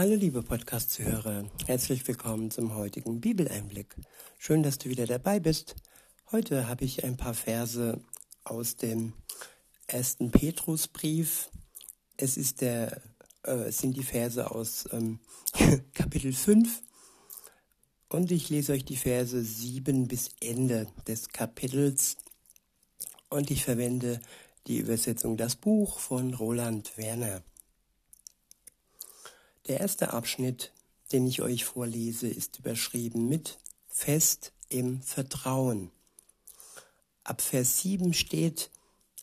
Hallo liebe Podcast-Zuhörer, herzlich willkommen zum heutigen Bibeleinblick. Schön, dass du wieder dabei bist. Heute habe ich ein paar Verse aus dem ersten Petrusbrief. Es ist der, äh, sind die Verse aus ähm, Kapitel 5 und ich lese euch die Verse 7 bis Ende des Kapitels und ich verwende die Übersetzung Das Buch von Roland Werner. Der erste Abschnitt, den ich euch vorlese, ist überschrieben mit Fest im Vertrauen. Ab Vers 7 steht,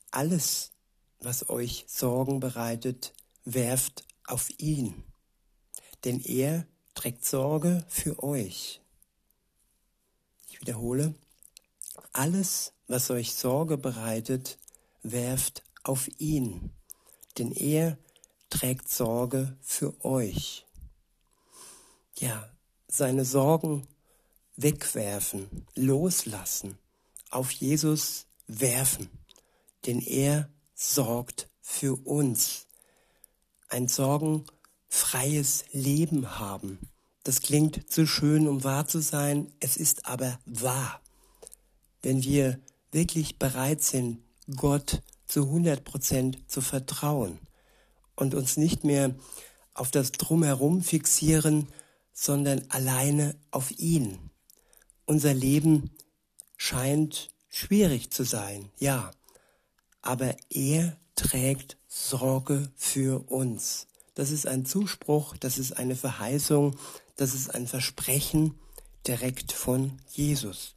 alles, was euch Sorgen bereitet, werft auf ihn, denn er trägt Sorge für euch. Ich wiederhole, alles, was euch Sorge bereitet, werft auf ihn, denn er trägt Sorge für euch. Ja, seine Sorgen wegwerfen, loslassen, auf Jesus werfen, denn er sorgt für uns. Ein sorgenfreies Leben haben. Das klingt zu schön, um wahr zu sein, es ist aber wahr. Wenn wir wirklich bereit sind, Gott zu 100 Prozent zu vertrauen, und uns nicht mehr auf das Drumherum fixieren, sondern alleine auf ihn. Unser Leben scheint schwierig zu sein, ja, aber er trägt Sorge für uns. Das ist ein Zuspruch, das ist eine Verheißung, das ist ein Versprechen direkt von Jesus.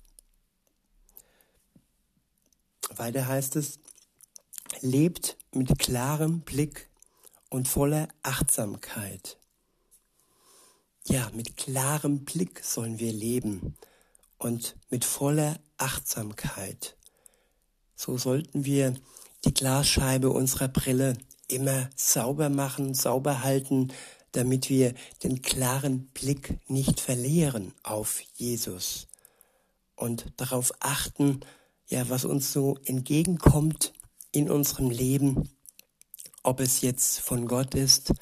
Weiter heißt es, lebt mit klarem Blick und voller Achtsamkeit. Ja, mit klarem Blick sollen wir leben und mit voller Achtsamkeit. So sollten wir die Glasscheibe unserer Brille immer sauber machen, sauber halten, damit wir den klaren Blick nicht verlieren auf Jesus und darauf achten, ja, was uns so entgegenkommt in unserem Leben ob es jetzt von Gott ist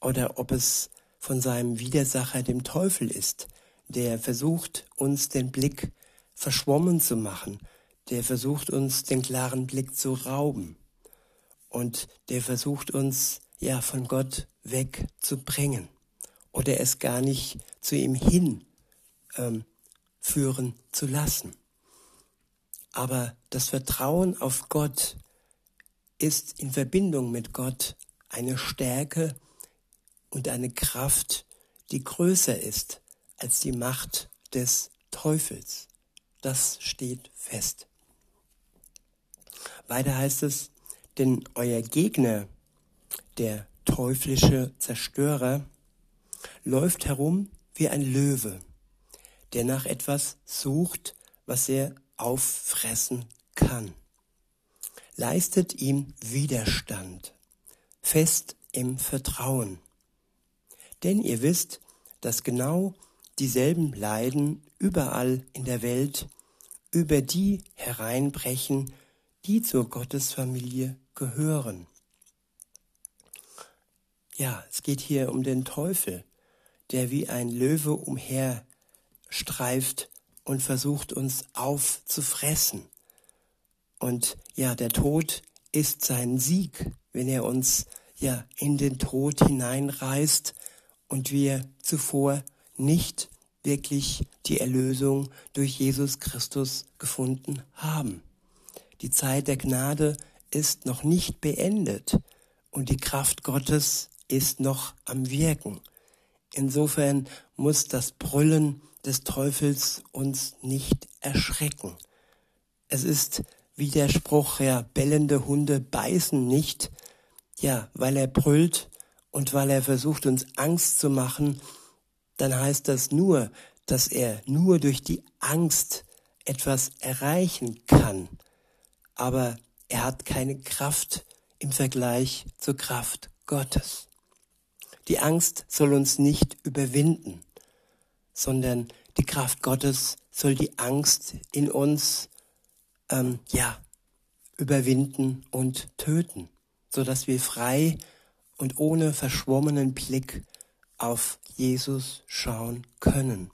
oder ob es von seinem Widersacher, dem Teufel ist, der versucht, uns den Blick verschwommen zu machen, der versucht, uns den klaren Blick zu rauben und der versucht, uns ja von Gott wegzubringen oder es gar nicht zu ihm hin ähm, führen zu lassen. Aber das Vertrauen auf Gott ist in Verbindung mit Gott eine Stärke und eine Kraft, die größer ist als die Macht des Teufels. Das steht fest. Weiter heißt es, denn euer Gegner, der teuflische Zerstörer, läuft herum wie ein Löwe, der nach etwas sucht, was er auffressen kann leistet ihm Widerstand, fest im Vertrauen. Denn ihr wisst, dass genau dieselben Leiden überall in der Welt über die hereinbrechen, die zur Gottesfamilie gehören. Ja, es geht hier um den Teufel, der wie ein Löwe umherstreift und versucht uns aufzufressen. Und ja, der Tod ist sein Sieg, wenn er uns ja in den Tod hineinreißt und wir zuvor nicht wirklich die Erlösung durch Jesus Christus gefunden haben. Die Zeit der Gnade ist noch nicht beendet und die Kraft Gottes ist noch am Wirken. Insofern muss das Brüllen des Teufels uns nicht erschrecken. Es ist wie der Spruch, ja, bellende Hunde beißen nicht, ja, weil er brüllt und weil er versucht, uns Angst zu machen, dann heißt das nur, dass er nur durch die Angst etwas erreichen kann. Aber er hat keine Kraft im Vergleich zur Kraft Gottes. Die Angst soll uns nicht überwinden, sondern die Kraft Gottes soll die Angst in uns ähm, ja, überwinden und töten, so dass wir frei und ohne verschwommenen Blick auf Jesus schauen können.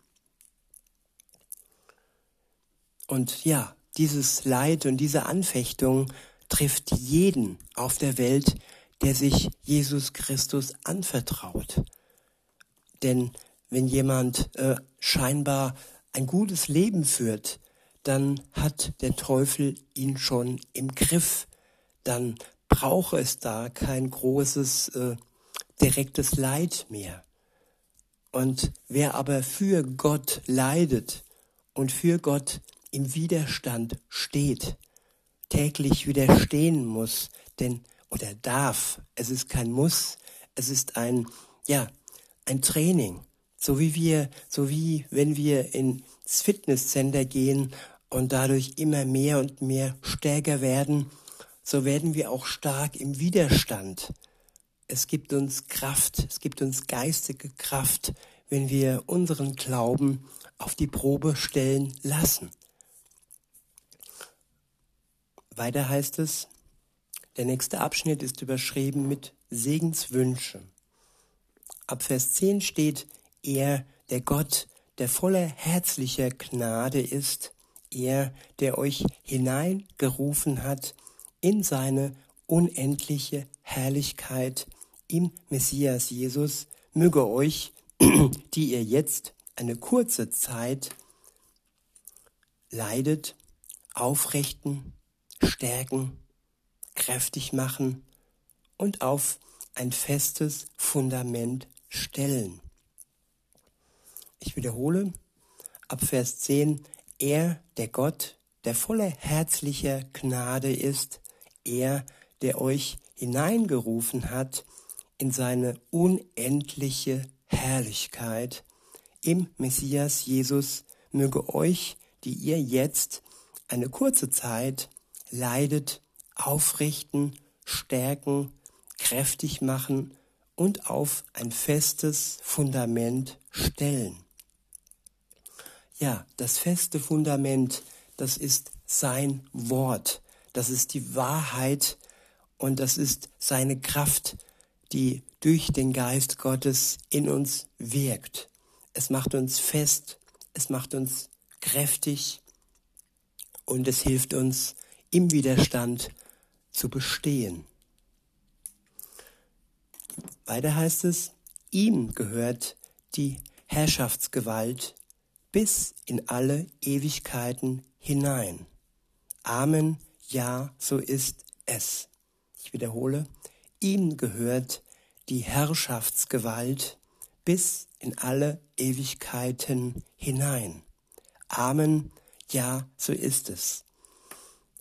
Und ja, dieses Leid und diese Anfechtung trifft jeden auf der Welt, der sich Jesus Christus anvertraut. Denn wenn jemand äh, scheinbar ein gutes Leben führt, dann hat der Teufel ihn schon im Griff. Dann brauche es da kein großes äh, direktes Leid mehr. Und wer aber für Gott leidet und für Gott im Widerstand steht, täglich widerstehen muss, denn oder darf, es ist kein Muss, es ist ein ja, ein Training, so wie wir, so wie wenn wir ins Fitnesscenter gehen und dadurch immer mehr und mehr stärker werden, so werden wir auch stark im Widerstand. Es gibt uns Kraft, es gibt uns geistige Kraft, wenn wir unseren Glauben auf die Probe stellen lassen. Weiter heißt es, der nächste Abschnitt ist überschrieben mit Segenswünsche. Ab Vers 10 steht, er, der Gott, der voller herzlicher Gnade ist, er, der euch hineingerufen hat in seine unendliche Herrlichkeit im Messias Jesus, möge euch, die ihr jetzt eine kurze Zeit leidet, aufrichten, stärken, kräftig machen und auf ein festes Fundament stellen. Ich wiederhole, ab Vers 10, er, der Gott, der voller herzlicher Gnade ist, er, der euch hineingerufen hat in seine unendliche Herrlichkeit, im Messias Jesus möge euch, die ihr jetzt eine kurze Zeit leidet, aufrichten, stärken, kräftig machen und auf ein festes Fundament stellen. Ja, das feste Fundament, das ist sein Wort, das ist die Wahrheit und das ist seine Kraft, die durch den Geist Gottes in uns wirkt. Es macht uns fest, es macht uns kräftig und es hilft uns im Widerstand zu bestehen. Weiter heißt es, ihm gehört die Herrschaftsgewalt bis in alle Ewigkeiten hinein. Amen, ja, so ist es. Ich wiederhole, ihm gehört die Herrschaftsgewalt bis in alle Ewigkeiten hinein. Amen, ja, so ist es.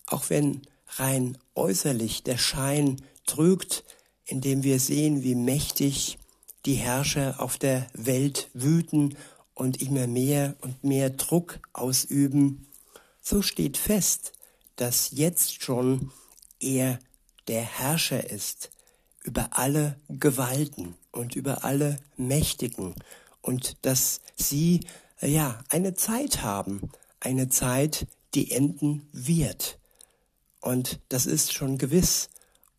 Auch wenn rein äußerlich der Schein trügt, indem wir sehen, wie mächtig die Herrscher auf der Welt wüten und immer mehr und mehr Druck ausüben, so steht fest, dass jetzt schon er der Herrscher ist über alle Gewalten und über alle Mächtigen und dass sie ja eine Zeit haben, eine Zeit, die enden wird. Und das ist schon gewiss.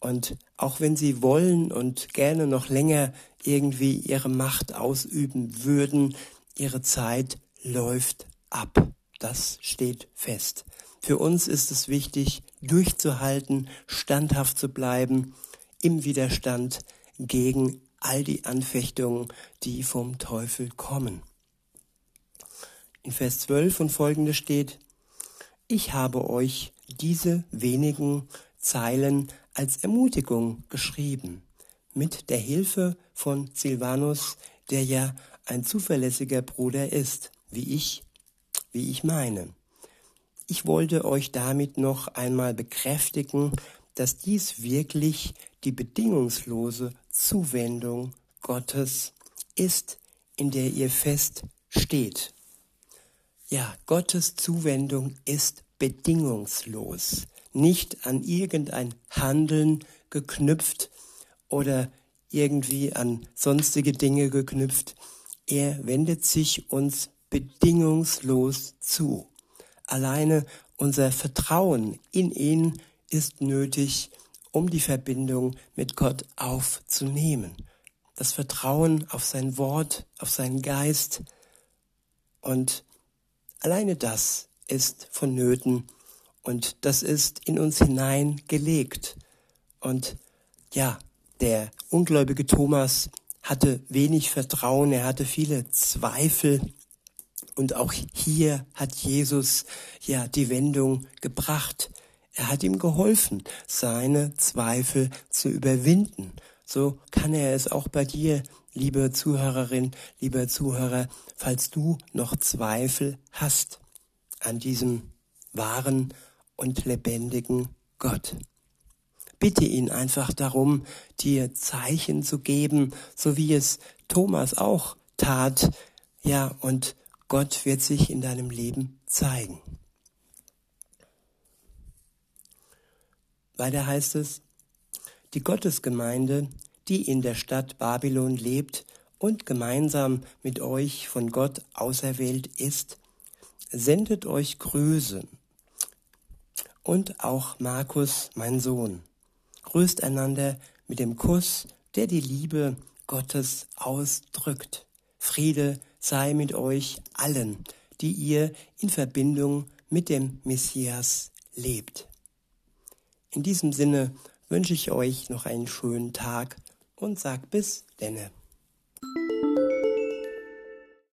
Und auch wenn sie wollen und gerne noch länger irgendwie ihre Macht ausüben würden, ihre Zeit läuft ab. Das steht fest. Für uns ist es wichtig, durchzuhalten, standhaft zu bleiben, im Widerstand gegen all die Anfechtungen, die vom Teufel kommen. In Vers 12 und folgende steht, ich habe euch diese wenigen Zeilen als Ermutigung geschrieben, mit der Hilfe von Silvanus, der ja ein zuverlässiger Bruder ist, wie ich, wie ich meine. Ich wollte euch damit noch einmal bekräftigen, dass dies wirklich die bedingungslose Zuwendung Gottes ist, in der ihr fest steht. Ja, Gottes Zuwendung ist bedingungslos, nicht an irgendein Handeln geknüpft oder irgendwie an sonstige Dinge geknüpft. Er wendet sich uns bedingungslos zu. Alleine unser Vertrauen in ihn ist nötig, um die Verbindung mit Gott aufzunehmen. das Vertrauen auf sein Wort, auf seinen Geist. Und alleine das ist vonnöten und das ist in uns hineingelegt. Und ja, der ungläubige Thomas hatte wenig Vertrauen, er hatte viele Zweifel. Und auch hier hat Jesus ja die Wendung gebracht. Er hat ihm geholfen, seine Zweifel zu überwinden. So kann er es auch bei dir, liebe Zuhörerin, lieber Zuhörer, falls du noch Zweifel hast an diesem wahren und lebendigen Gott. Bitte ihn einfach darum, dir Zeichen zu geben, so wie es Thomas auch tat. Ja, und Gott wird sich in deinem Leben zeigen. Weiter heißt es, die Gottesgemeinde, die in der Stadt Babylon lebt und gemeinsam mit euch von Gott auserwählt ist, sendet euch Grüße. Und auch Markus, mein Sohn. Grüßt einander mit dem Kuss, der die Liebe Gottes ausdrückt. Friede sei mit euch allen, die ihr in Verbindung mit dem Messias lebt. In diesem Sinne wünsche ich euch noch einen schönen Tag und sag bis denne.